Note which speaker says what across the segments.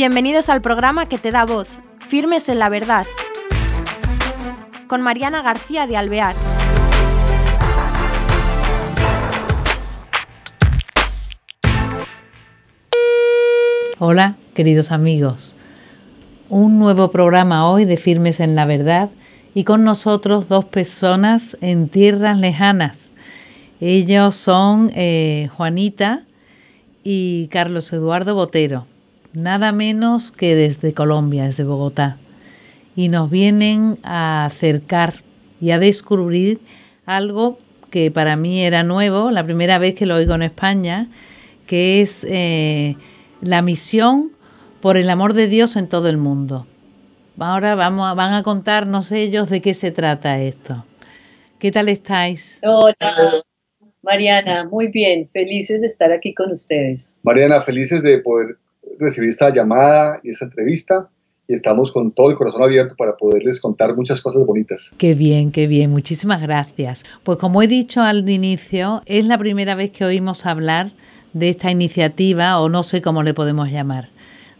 Speaker 1: Bienvenidos al programa que te da voz, Firmes en la Verdad, con Mariana García de Alvear.
Speaker 2: Hola, queridos amigos. Un nuevo programa hoy de Firmes en la Verdad y con nosotros dos personas en tierras lejanas. Ellos son eh, Juanita y Carlos Eduardo Botero nada menos que desde Colombia, desde Bogotá. Y nos vienen a acercar y a descubrir algo que para mí era nuevo, la primera vez que lo oigo en España, que es eh, la misión por el amor de Dios en todo el mundo. Ahora vamos, van a contarnos ellos de qué se trata esto. ¿Qué tal estáis?
Speaker 3: Hola, Mariana, muy bien, felices de estar aquí con ustedes.
Speaker 4: Mariana, felices de poder recibir esta llamada y esta entrevista y estamos con todo el corazón abierto para poderles contar muchas cosas bonitas.
Speaker 2: Qué bien, qué bien, muchísimas gracias. Pues como he dicho al inicio, es la primera vez que oímos hablar de esta iniciativa o no sé cómo le podemos llamar.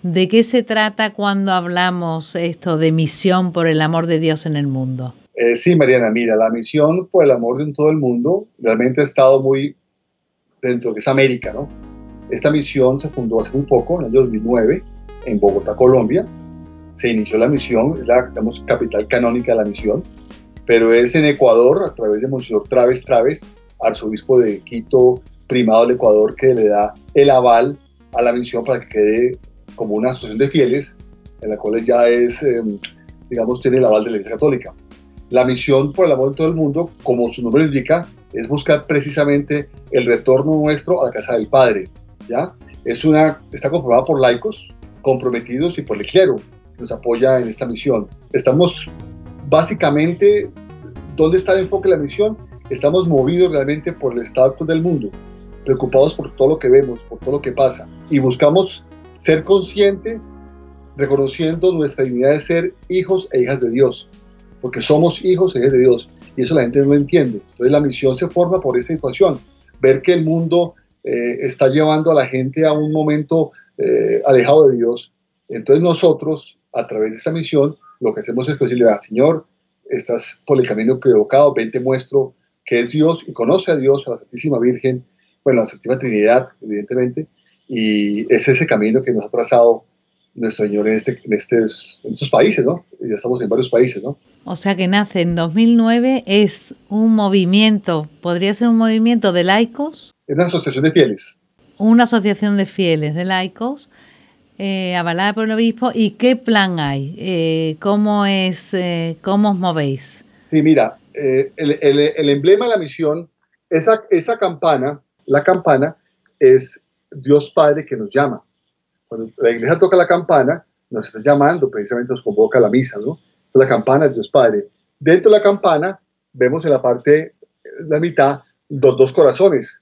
Speaker 2: ¿De qué se trata cuando hablamos esto de misión por el amor de Dios en el mundo?
Speaker 4: Eh, sí, Mariana, mira, la misión por el amor en todo el mundo realmente ha estado muy dentro de esa América, ¿no? Esta misión se fundó hace un poco, en el año 2009, en Bogotá, Colombia. Se inició la misión, es la digamos, capital canónica de la misión, pero es en Ecuador, a través de Monseñor Traves Traves, arzobispo de Quito, primado del Ecuador, que le da el aval a la misión para que quede como una asociación de fieles, en la cual ya es, em, digamos, tiene el aval de la Iglesia Católica. La misión por el amor en todo el mundo, como su nombre indica, es buscar precisamente el retorno nuestro a la casa del Padre, es una, está conformada por laicos comprometidos y por el clero que nos apoya en esta misión. Estamos básicamente, ¿dónde está el enfoque de la misión? Estamos movidos realmente por el estado del mundo, preocupados por todo lo que vemos, por todo lo que pasa, y buscamos ser conscientes, reconociendo nuestra dignidad de ser hijos e hijas de Dios, porque somos hijos e hijas de Dios, y eso la gente no lo entiende. Entonces la misión se forma por esa situación, ver que el mundo eh, está llevando a la gente a un momento eh, alejado de Dios. Entonces nosotros, a través de esta misión, lo que hacemos es decirle, ah, Señor, estás por el camino equivocado, ven, te muestro que es Dios y conoce a Dios, a la Santísima Virgen, bueno, a la Santísima Trinidad, evidentemente, y es ese camino que nos ha trazado nuestro Señor en, este, en, estos, en estos países, ¿no? Ya estamos en varios países, ¿no?
Speaker 2: O sea que nace en 2009, es un movimiento, podría ser un movimiento de laicos
Speaker 4: es una asociación de fieles.
Speaker 2: Una asociación de fieles, de laicos, eh, avalada por el obispo. ¿Y qué plan hay? Eh, ¿Cómo es, eh, cómo os movéis?
Speaker 4: Sí, mira, el, el, emblema de la misión, esa, esa campana, la campana es Dios Padre que nos llama. Cuando la iglesia toca la campana, nos está llamando, precisamente nos convoca a la misa, ¿no? Entonces la campana es Dios Padre. Dentro de la campana vemos en la parte, la mitad, los dos corazones,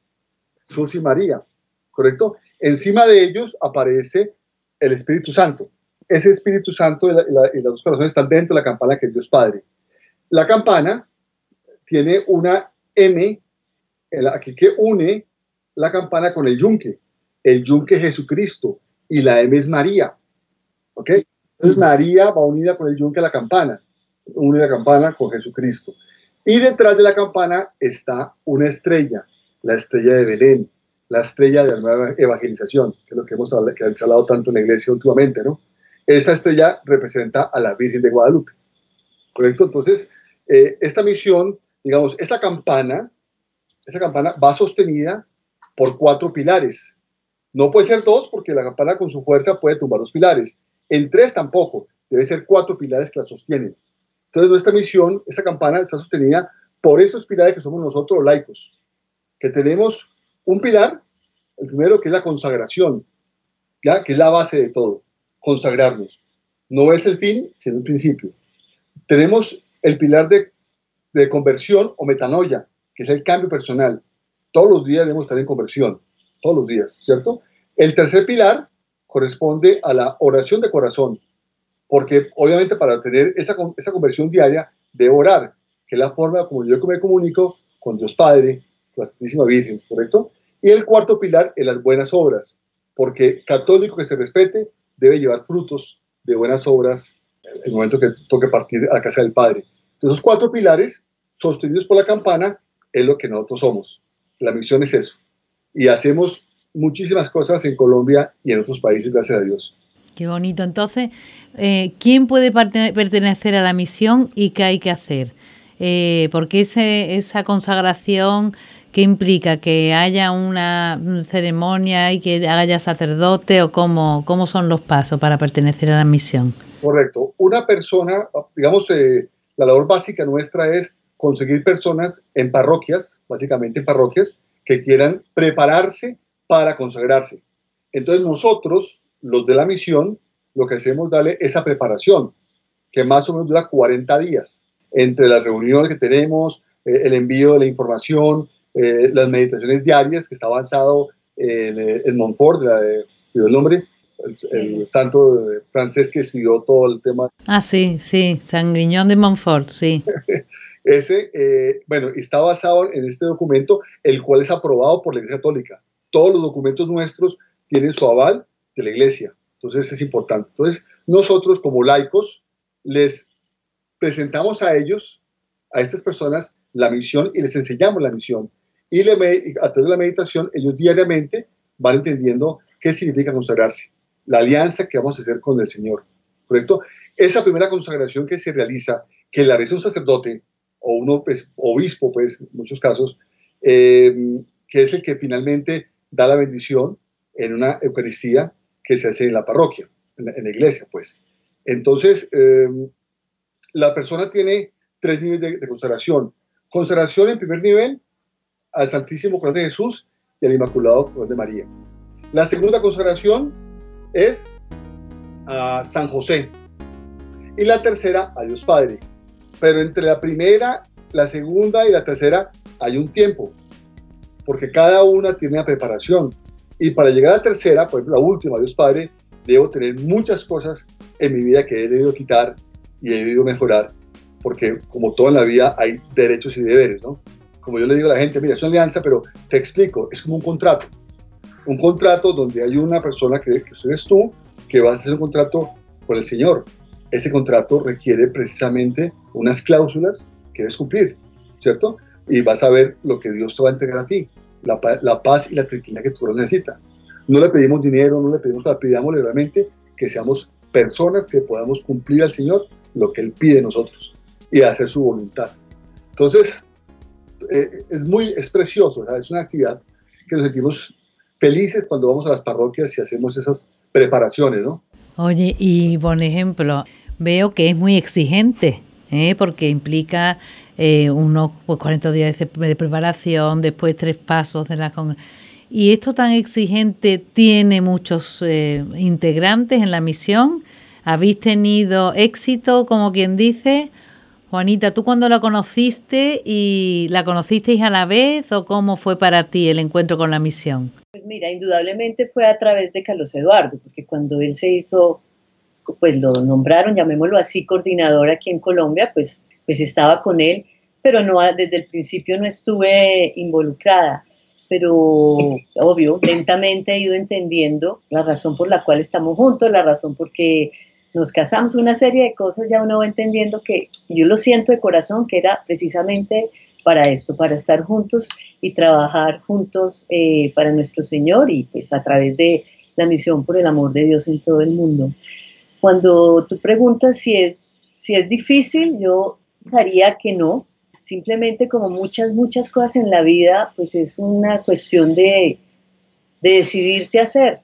Speaker 4: Y María, ¿correcto? Encima de ellos aparece el Espíritu Santo. Ese Espíritu Santo y, las dos corazones están dentro de la campana que es Dios Padre. La campana tiene una M aquí que une la campana con el yunque. El yunque es Jesucristo y la M es María. ¿Ok? Entonces María va unida con el yunque a la campana. Une la campana con Jesucristo. Y detrás de la campana está una estrella la estrella de Belén, la estrella de la nueva evangelización, que es lo que hemos hablado, tanto en la iglesia últimamente, ¿no? Esa estrella representa a la Virgen de Guadalupe, ¿correcto? Entonces, eh, esta misión, digamos, esta campana, esta campana va sostenida por cuatro pilares. No puede ser dos porque la campana con su fuerza puede tumbar los pilares. En tres tampoco, debe ser cuatro pilares que la sostienen. Entonces, nuestra misión, esta campana está sostenida por esos pilares que somos nosotros, laicos que tenemos un pilar, el primero que es la consagración, ¿ya? que es la base de todo, consagrarnos. No es el fin, sino el principio. Tenemos el pilar de, de conversión o metanoia, que es el cambio personal. Todos los días debemos estar en conversión, todos los días, ¿cierto? El tercer pilar corresponde a la oración de corazón, porque obviamente para tener esa, esa conversión diaria debo orar, que es la forma como yo me comunico con Dios Padre, la Santísima Virgen, ¿correcto? Y el cuarto pilar es las buenas obras, porque católico que se respete debe llevar frutos de buenas obras en el momento que toque partir a la casa del Padre. Entonces, esos cuatro pilares, sostenidos por la campana, es lo que nosotros somos. La misión es eso. Y hacemos muchísimas cosas en Colombia y en otros países, gracias a Dios.
Speaker 2: Qué bonito. Entonces, eh, ¿quién puede pertenecer a la misión y qué hay que hacer? Eh, porque ese, esa consagración que implica que haya una ceremonia y que haya sacerdote o cómo, cómo son los pasos para pertenecer a la misión.
Speaker 4: Correcto. Una persona, digamos, eh, la labor básica nuestra es conseguir personas en parroquias, básicamente en parroquias, que quieran prepararse para consagrarse. Entonces nosotros, los de la misión, lo que hacemos es darle esa preparación, que más o menos dura 40 días, entre las reuniones que tenemos, eh, el envío de la información, eh, las meditaciones diarias, que está avanzado en, eh, en Montfort, de, el nombre, el, santo francés que escribió todo el tema.
Speaker 2: Ah, sí, sí, San Griñón de Montfort, sí.
Speaker 4: Ese, bueno, está basado en este documento, el cual es aprobado por la Iglesia Católica. Todos los documentos nuestros tienen su aval de la Iglesia. Entonces es importante. Entonces nosotros como laicos les presentamos a ellos, a estas personas, la misión y les enseñamos la misión. Y a través de la meditación ellos diariamente van entendiendo qué significa consagrarse, la alianza que vamos a hacer con el Señor. ¿Correcto? Esa primera consagración que se realiza, que la realiza un sacerdote o un pues, obispo, pues, en muchos casos, eh, que es el que finalmente da la bendición en una Eucaristía que se hace en la parroquia, en la, iglesia, pues. Entonces, em, la persona tiene tres niveles de, consagración. Consagración en primer nivel al Santísimo Corazón de Jesús y al Inmaculado Corazón de María. La segunda consagración es a San José. Y la tercera a Dios Padre. Pero entre la primera, la segunda y la tercera hay un tiempo, porque cada una tiene una preparación. Y para llegar a la tercera, por ejemplo, la última, Dios Padre, debo tener muchas cosas en mi vida que he debido quitar y he debido mejorar, porque como todo en la vida hay derechos y deberes, ¿no? Como yo le digo a la gente, mira, es una alianza, pero te explico, es como un contrato. Un contrato donde hay una persona que, que eres tú, que vas a hacer un contrato con el Señor. Ese contrato requiere precisamente unas cláusulas que debes cumplir, ¿cierto? Y vas a ver lo que Dios te va a entregar a ti la, paz y la tranquilidad que tú necesitas. No le pedimos dinero, no le pedimos le pidamos realmente que seamos personas que podamos cumplir al Señor lo que Él pide de nosotros y hacer su voluntad. Entonces, eh, es muy, es precioso, es una actividad que nos sentimos felices cuando vamos a las parroquias y hacemos esas preparaciones, ¿no?
Speaker 2: Oye, y por ejemplo, veo que es muy exigente, ¿eh? porque implica eh, unos pues, 40 días de, preparación, después tres pasos de la y esto tan exigente tiene muchos eh, integrantes en la misión. ¿Habéis tenido éxito, como quien dice? Juanita, ¿tú cuando la conociste y la conocisteis a la vez o cómo fue para ti el encuentro con la misión?
Speaker 3: Pues mira, indudablemente fue a través de Carlos Eduardo, porque cuando él se hizo, pues lo nombraron, llamémoslo así, coordinador aquí en Colombia, pues pues estaba con él, pero no desde el principio no estuve involucrada. Pero obvio, lentamente he ido entendiendo la razón por la cual estamos juntos, la razón por que nos casamos, una serie de cosas ya uno va entendiendo que yo lo siento de corazón que era precisamente para esto, para estar juntos y trabajar juntos eh, para nuestro Señor y pues a través de la misión por el amor de Dios en todo el mundo. Cuando tú preguntas si es, si es difícil, yo pensaría que no, simplemente como muchas, muchas cosas en la vida, pues es una cuestión de, de decidirte hacer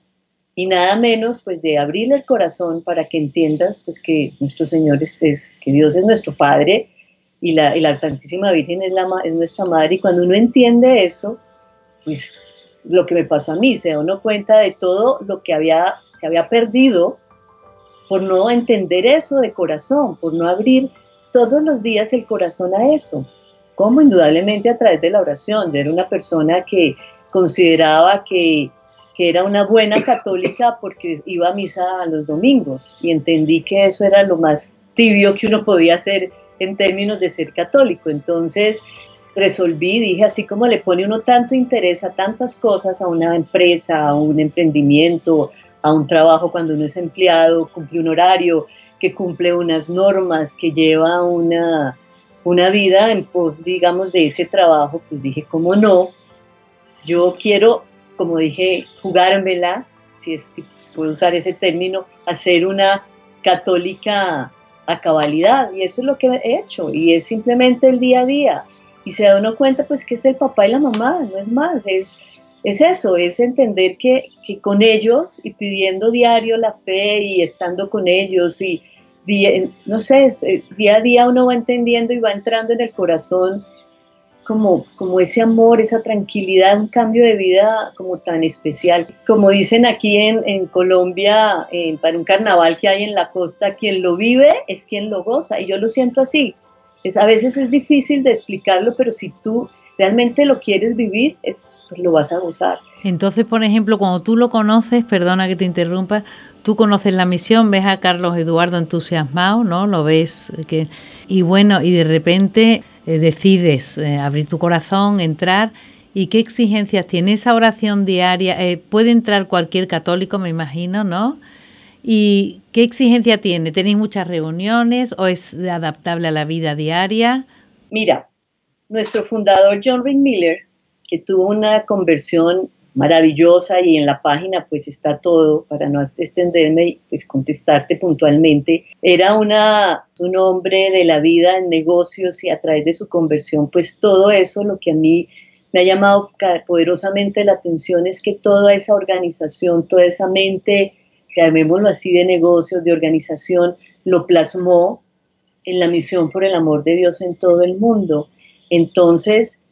Speaker 3: y nada menos pues de abrirle el corazón para que entiendas pues que nuestro Señor es, que Dios es nuestro Padre y la, y la Santísima Virgen es, la, es nuestra Madre y cuando uno entiende eso, pues lo que me pasó a mí, se da uno cuenta de todo lo que había, se había perdido por no entender eso de corazón, por no abrir todos los días el corazón a eso. Como indudablemente a través de la oración, de una persona que consideraba que, que era una buena católica porque iba a misa los domingos y entendí que eso era lo más tibio que uno podía hacer en términos de ser católico. Entonces resolví, dije, así como le pone uno tanto interés a tantas cosas, a una empresa, a un emprendimiento, a un trabajo cuando uno es empleado, cumple un horario, que cumple unas normas, que lleva una, una vida en pos, digamos, de ese trabajo, pues dije, ¿cómo no? Yo quiero, como dije, jugármela, si, es, si puedo usar ese término, hacer una católica a cabalidad. Y eso es lo que he hecho. Y es simplemente el día a día. Y se da uno cuenta, pues, que es el papá y la mamá, no es más. Es, es eso, es entender que, que con ellos y pidiendo diario la fe y estando con ellos y, no sé, eh, día a día uno va entendiendo y va entrando en el corazón como, como ese amor, esa tranquilidad, un cambio de vida como tan especial. Como dicen aquí en, en Colombia, para un carnaval que hay en la costa, quien lo vive es quien lo goza, y yo lo siento así. Es, a veces es difícil de explicarlo, pero si tú realmente lo quieres vivir, es, pues lo vas a gozar.
Speaker 2: Entonces, por ejemplo, cuando tú lo conoces, perdona que te interrumpa, tú conoces la misión, ves a Carlos Eduardo entusiasmado, ¿no? Lo ves que y bueno, y de repente eh, decides eh, abrir tu corazón, entrar y qué exigencias tiene esa oración diaria. Eh, puede entrar cualquier católico, me imagino, ¿no? ¿Y qué exigencia tiene? ¿Tenéis muchas reuniones o es adaptable a la vida diaria?
Speaker 3: Mira, nuestro fundador John Rick Miller, que tuvo una conversión maravillosa y en la página pues está todo para no extenderme y pues contestarte puntualmente. Era una, un hombre de la vida en negocios y a través de su conversión pues todo eso lo que a mí me ha llamado poderosamente la atención es que toda esa organización, toda esa mente, llamémoslo así, de negocios, de organización, lo plasmó en la misión por el amor de Dios en todo el mundo. Entonces,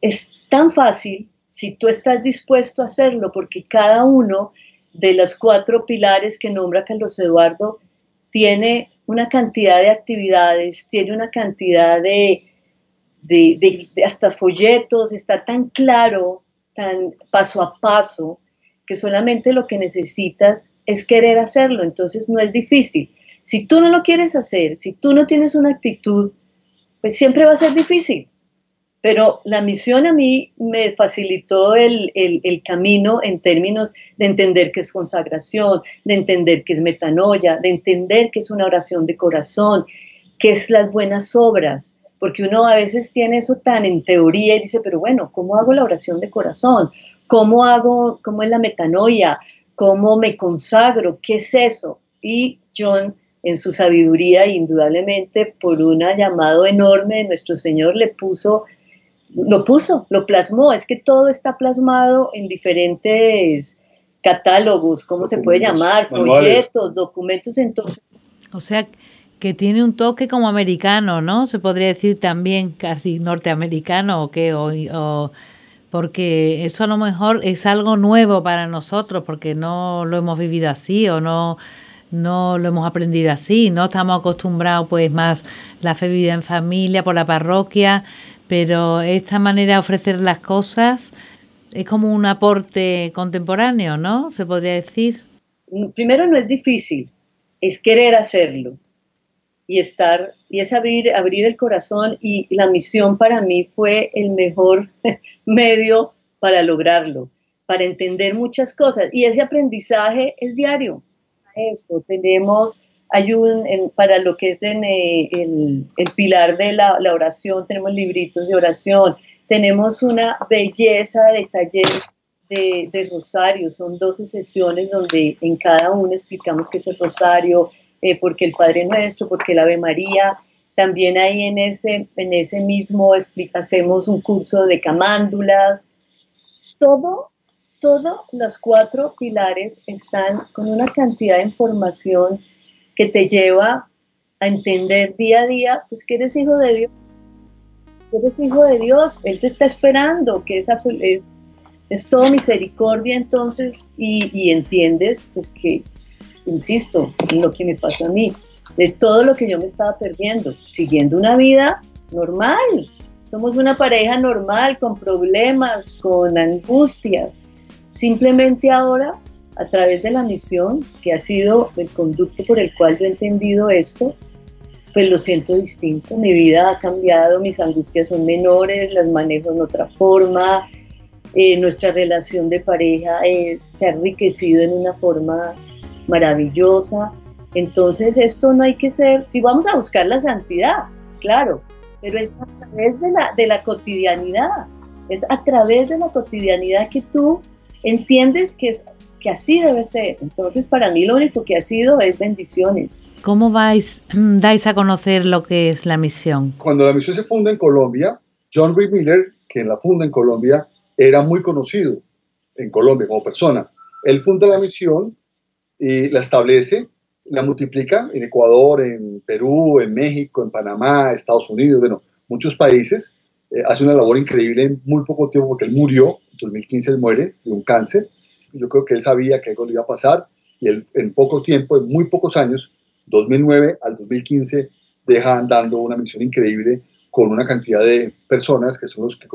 Speaker 3: es tan fácil si tú estás dispuesto a hacerlo, porque cada uno de los cuatro pilares que nombra Carlos Eduardo tiene una cantidad de actividades, tiene una cantidad de, hasta folletos, está tan claro, tan paso a paso, que solamente lo que necesitas es querer hacerlo, entonces no es difícil. Si tú no lo quieres hacer, si tú no tienes una actitud, pues siempre va a ser difícil. Pero la misión a mí me facilitó el, camino en términos de entender que es consagración, de entender que es metanoia, de entender que es una oración de corazón, que es las buenas obras, porque uno a veces tiene eso tan en teoría y dice, pero bueno, ¿cómo hago la oración de corazón? ¿Cómo hago, cómo es la metanoia? ¿Cómo me consagro? ¿Qué es eso? Y John, en su sabiduría, indudablemente por un llamado enorme de nuestro Señor, le puso lo puso, lo plasmó. Es que todo está plasmado en diferentes catálogos, ¿cómo se puede llamar? Folletos, documentos, entonces.
Speaker 2: O sea, que tiene un toque como americano, ¿no? Se podría decir también casi norteamericano o qué, o, porque eso a lo mejor es algo nuevo para nosotros, porque no lo hemos vivido así o no no lo hemos aprendido así, no estamos acostumbrados pues más la fe vivida en familia, por la parroquia, pero esta manera de ofrecer las cosas es como un aporte contemporáneo, ¿no? Se podría decir.
Speaker 3: Primero no es difícil, es querer hacerlo y estar y es abrir abrir el corazón y la misión para mí fue el mejor medio para lograrlo, para entender muchas cosas y ese aprendizaje es diario. Eso tenemos hay un, para lo que es eh, el, pilar de la, oración, tenemos libritos de oración, tenemos una belleza de talleres de, de, rosario, son 12 sesiones donde en cada una explicamos qué es el rosario, eh, porque el Padre Nuestro, porque el Ave María, también ahí en ese, en ese mismo hacemos un curso de camándulas, todo, todos los cuatro pilares están con una cantidad de información que te lleva a entender día a día, pues que eres hijo de Dios. Eres hijo de Dios, Él te está esperando, que es, es, es todo misericordia entonces y, entiendes pues que, insisto, lo que me pasó a mí, de todo lo que yo me estaba perdiendo, siguiendo una vida normal. Somos una pareja normal, con problemas, con angustias. Simplemente ahora a través de la misión, que ha sido el conducto por el cual yo he entendido esto, pues lo siento distinto. Mi vida ha cambiado, mis angustias son menores, las manejo en otra forma. eh, nuestra relación de pareja se ha enriquecido en una forma maravillosa. Entonces esto no hay que ser, si vamos a buscar la santidad, claro, pero es a través de la, de la cotidianidad, es a través de la cotidianidad que tú entiendes que, es, que así debe ser. Entonces para mí lo único que ha sido es bendiciones.
Speaker 2: ¿Cómo vais, dais a conocer lo que es la misión?
Speaker 4: Cuando la misión se funda en Colombia, John Reed Miller, que la funda en Colombia, era muy conocido en Colombia como persona. Él funda la misión y la establece, la multiplica en Ecuador, en Perú, en México, en Panamá, Estados Unidos, bueno, muchos países. Eh, hace una labor increíble en muy poco tiempo porque él murió, en 2015 él muere de un cáncer. Yo creo que él sabía que algo le iba a pasar y él en poco tiempo, en muy pocos años, 2009 al 2015, deja andando una misión increíble con una cantidad de personas que son los que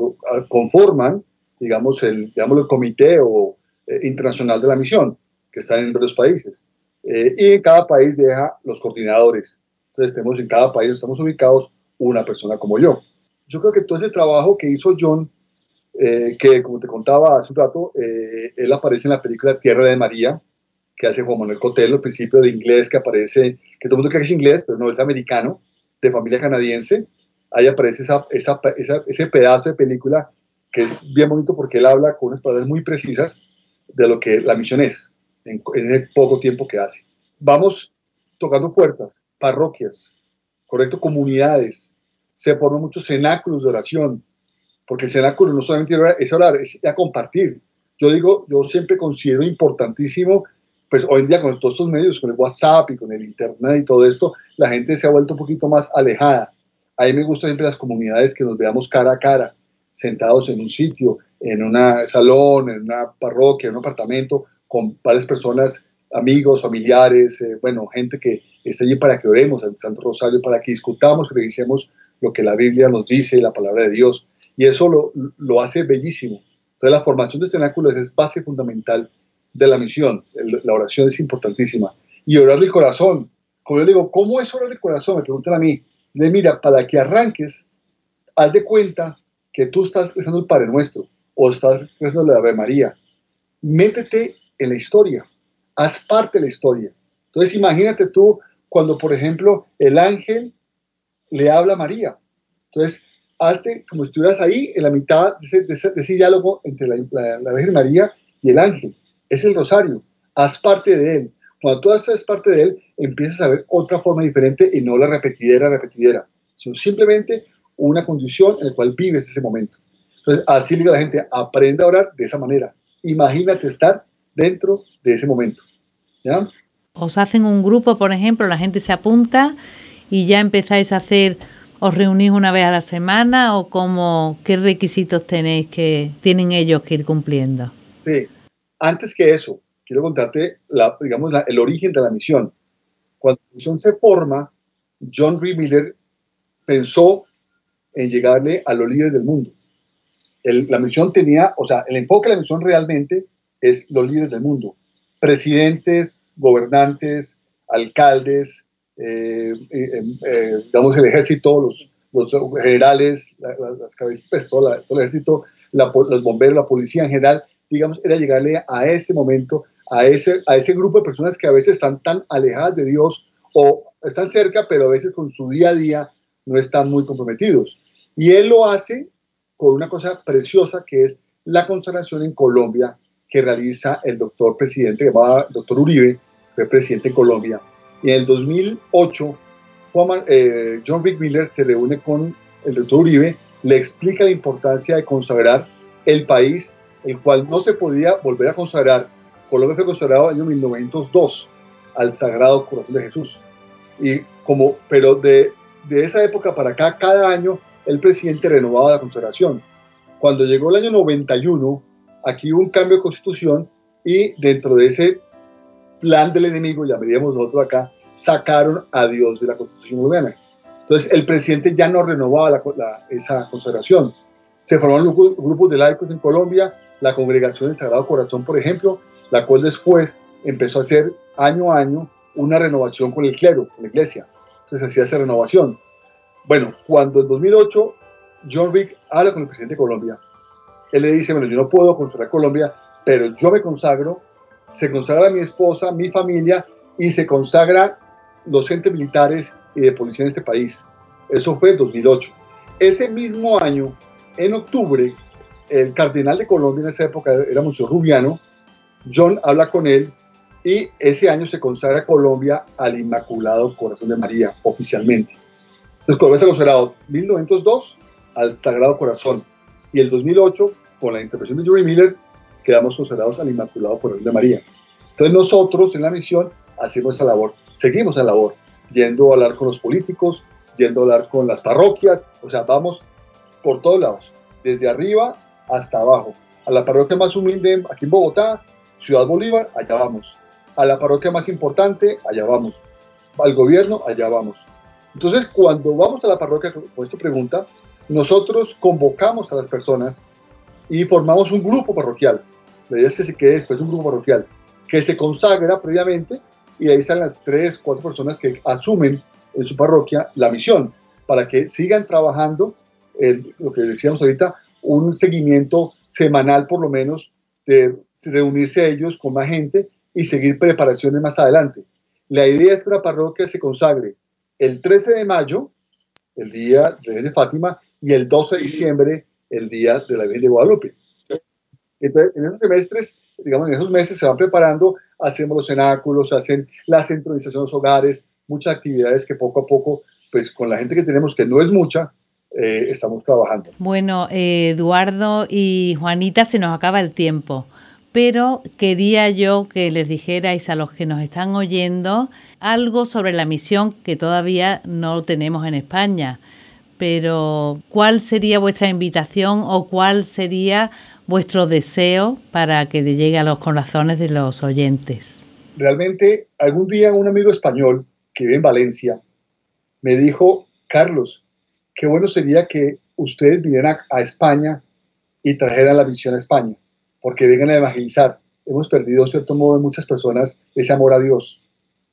Speaker 4: conforman, digamos, el, digamos, el comité o, eh, internacional de la misión, que están en varios países. Eh, y en cada país deja los coordinadores. Entonces, tenemos en cada país, estamos ubicados una persona como yo. Yo creo que todo ese trabajo que hizo John, eh, que como te contaba hace un rato, él aparece en la película Tierra de María, que hace Juan Manuel Cotelo, el principio de inglés que aparece, que todo el mundo cree que es inglés, pero no, es americano, de familia canadiense. Ahí aparece esa, ese pedazo de película que es bien bonito porque él habla con unas palabras muy precisas de lo que la misión es en, en el poco tiempo que hace. Vamos tocando puertas, parroquias, correcto, comunidades. Se forman muchos cenáculos de oración, porque el cenáculo no solamente es orar, es a compartir. Yo digo, yo siempre considero importantísimo pues hoy en día con todos estos medios, con el WhatsApp y con el Internet y todo esto, la gente se ha vuelto un poquito más alejada. A mí me gustan siempre las comunidades que nos veamos cara a cara, sentados en un sitio, en un salón, en una parroquia, en un apartamento, con varias personas, amigos, familiares, eh, bueno, gente que está allí para que oremos al Santo Rosario, para que discutamos, que revisemos lo que la Biblia nos dice, la palabra de Dios. Y eso lo, lo hace bellísimo. Entonces la formación de cenáculos es base fundamental de la misión. la oración es importantísima. Y orar de corazón. Como yo le digo, ¿cómo es orar de corazón? Me preguntan a mí. Le mira, para que arranques, haz de cuenta que tú estás rezando el Padre Nuestro o estás rezando la Ave María. Métete en la historia. Haz parte de la historia. Entonces imagínate tú cuando, por ejemplo, el ángel le habla a María. Entonces, hazte como si estuvieras ahí en la mitad de ese, diálogo entre la, la Virgen María y el ángel es el rosario, haz parte de él. Cuando tú haces parte de él, empiezas a ver otra forma diferente y no la repetidera, repetidera, sino simplemente una condición en la cual vives ese momento. Entonces, así le digo a la gente, aprende a orar de esa manera. Imagínate estar dentro de ese momento. ¿Ya?
Speaker 2: Os hacen un grupo, por ejemplo, la gente se apunta y ya empezáis a hacer, os reunís una vez a la semana o cómo, qué requisitos tenéis que tienen ellos que ir cumpliendo.
Speaker 4: Sí, antes que eso, quiero contarte la, digamos, el origen de la misión. Cuando la misión se forma, John Reed Miller pensó en llegarle a los líderes del mundo. la misión tenía, o sea, el enfoque de la misión realmente es los líderes del mundo. Presidentes, gobernantes, alcaldes, eh, eh, eh, digamos el ejército, los, los generales, las cabezas, pues, todo, el ejército, los bomberos, la policía en general, digamos, era llegarle a ese momento, a ese, a ese grupo de personas que a veces están tan alejadas de Dios o están cerca, pero a veces con su día a día no están muy comprometidos. Y él lo hace con una cosa preciosa que es la consagración en Colombia que realiza el doctor presidente, que llamaba doctor Uribe, fue presidente en Colombia. Y en el 2008, eh, John Vic Miller se reúne con el doctor Uribe, le explica la importancia de consagrar el país el cual no se podía volver a consagrar. Colombia fue consagrado en el año 1902 al Sagrado Corazón de Jesús. Y como, pero de, de esa época para acá, cada año el presidente renovaba la consagración. Cuando llegó el año 91, aquí hubo un cambio de constitución y dentro de ese plan del enemigo, llamaríamos nosotros acá, sacaron a Dios de la constitución colombiana. Entonces el presidente ya no renovaba esa consagración. Se formaron grupos de laicos en Colombia la congregación del Sagrado Corazón, por ejemplo, la cual después empezó a hacer año a año una renovación con el clero, con la iglesia. Entonces hacía esa renovación. Bueno, cuando en 2008 John Rick habla con el presidente de Colombia él le dice, bueno, yo no puedo consagrar Colombia, pero yo me consagro, se consagra mi esposa, mi familia y se consagra los entes militares y de policía en este país. Eso fue en 2008. Ese mismo año, en octubre, el cardenal de Colombia en esa época era Monseñor Rubiano, John habla con él y ese año se consagra Colombia al Inmaculado Corazón de María oficialmente. Entonces Colombia se consagrado 1902 al Sagrado Corazón y el 2008 con la intervención de Jory Miller quedamos consagrados al Inmaculado Corazón de María. Entonces nosotros en la misión hacemos esa labor, seguimos esa labor, yendo a hablar con los políticos, yendo a hablar con las parroquias, o sea, vamos por todos lados, desde arriba hasta abajo. A la parroquia más humilde aquí en Bogotá, Ciudad Bolívar, allá vamos. A la parroquia más importante, allá vamos. Al gobierno, allá vamos. Entonces, cuando vamos a la parroquia, con esta pregunta, nosotros convocamos a las personas y formamos un grupo parroquial. La idea es que se quede después un grupo parroquial que se consagra previamente y ahí están las tres, cuatro personas que asumen en su parroquia la misión para que sigan trabajando, lo que decíamos ahorita, un seguimiento semanal por lo menos de reunirse ellos con más gente y seguir preparaciones más adelante. La idea es que la parroquia se consagre el 13 de mayo, el día de, de Fátima, y el 12 de diciembre, el día de la Virgen de Guadalupe. Entonces, en esos semestres, digamos, en esos meses se van preparando, hacemos los cenáculos, hacen la centralización de los hogares, muchas actividades que poco a poco, pues con la gente que tenemos, que no es mucha, eh, estamos trabajando.
Speaker 2: Bueno, eh, Eduardo y Juanita, se nos acaba el tiempo, pero quería yo que les dijerais a los que nos están oyendo algo sobre la misión que todavía no tenemos en España. Pero, ¿cuál sería vuestra invitación o cuál sería vuestro deseo para que le llegue a los corazones de los oyentes?
Speaker 4: Realmente, algún día un amigo español que vive en Valencia me dijo, Carlos, qué bueno sería que ustedes vinieran a, España y trajeran la misión a España, porque vengan a evangelizar. Hemos perdido, de cierto modo, en muchas personas ese amor a Dios.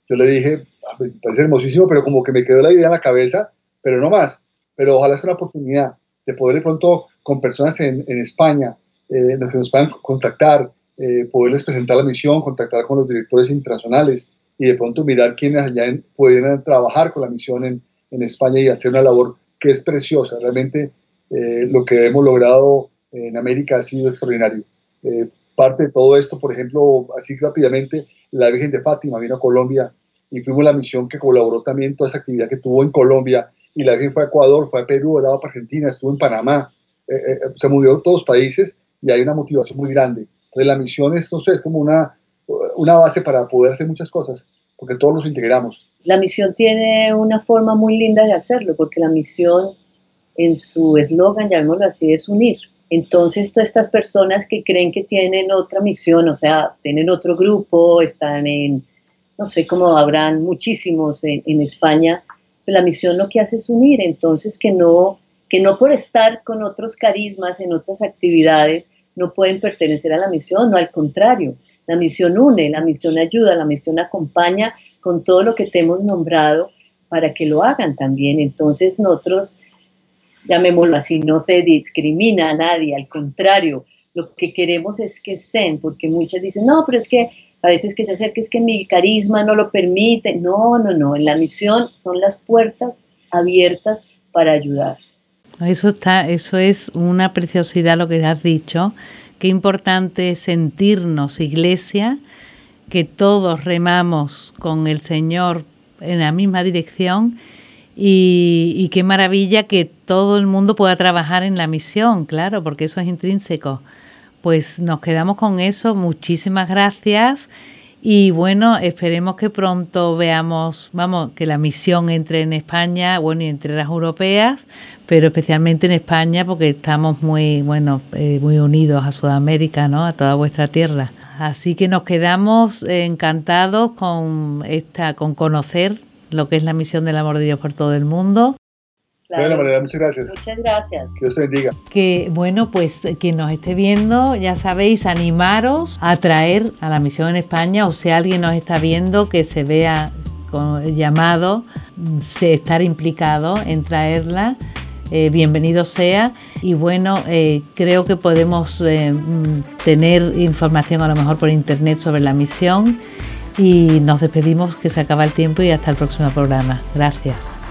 Speaker 4: Yo le dije, ah, me parece hermosísimo, pero como que me quedó la idea en la cabeza, pero no más. Pero ojalá sea una oportunidad de poder de pronto con personas en, España, eh, que nos puedan contactar, eh, poderles presentar la misión, contactar con los directores internacionales y de pronto mirar quiénes allá pueden trabajar con la misión en, en España y hacer una labor que es preciosa. Realmente eh, lo que hemos logrado en América ha sido extraordinario. Eh, parte de todo esto, por ejemplo, así rápidamente, la Virgen de Fátima vino a Colombia y fuimos la misión que colaboró también toda esa actividad que tuvo en Colombia y la Virgen fue a Ecuador, fue a Perú, daba para Argentina, estuvo en Panamá, eh, se movió a todos los países y hay una motivación muy grande. Entonces la misión es, es como una, una base para poder hacer muchas cosas porque todos los integramos.
Speaker 3: La misión tiene una forma muy linda de hacerlo, porque la misión en su eslogan, llamémoslo así, es unir. Entonces, todas estas personas que creen que tienen otra misión, o sea, tienen otro grupo, están en, no sé cómo habrán muchísimos en, en España, la misión lo que hace es unir, entonces que no, que no por estar con otros carismas en otras actividades no pueden pertenecer a la misión, no, al contrario, la misión une, la misión ayuda, la misión acompaña con todo lo que te hemos nombrado para que lo hagan también. Entonces nosotros, llamémoslo así, no se discrimina a nadie, al contrario, lo que queremos es que estén, porque muchas dicen, no, pero es que a veces que se acerque es que mi carisma no lo permite. No, no, no, en la misión son las puertas abiertas para ayudar.
Speaker 2: Eso está, eso es una preciosidad lo que has dicho Qué importante es sentirnos iglesia, que todos remamos con el Señor en la misma dirección y, qué maravilla que todo el mundo pueda trabajar en la misión, claro, porque eso es intrínseco. Pues nos quedamos con eso. Muchísimas gracias. Y bueno, esperemos que pronto veamos, vamos, que la misión entre en España, bueno, y entre las europeas, pero especialmente en España porque estamos muy, bueno, eh, muy unidos a Sudamérica, ¿no? A toda vuestra tierra. Así que nos quedamos encantados con esta, con conocer lo que es la misión del amor de Dios por todo el mundo
Speaker 4: bueno, muchas gracias.
Speaker 3: Muchas gracias.
Speaker 4: Que Dios bendiga.
Speaker 2: Que bueno, pues quien nos esté viendo, ya sabéis, animaros a traer a la misión en España o si alguien nos está viendo que se vea con llamado, se estar implicado en traerla. eh, bienvenido sea. Y bueno, eh, creo que podemos mm, tener información a lo mejor por internet sobre la misión. Y nos despedimos, que se acaba el tiempo y hasta el próximo programa. Gracias.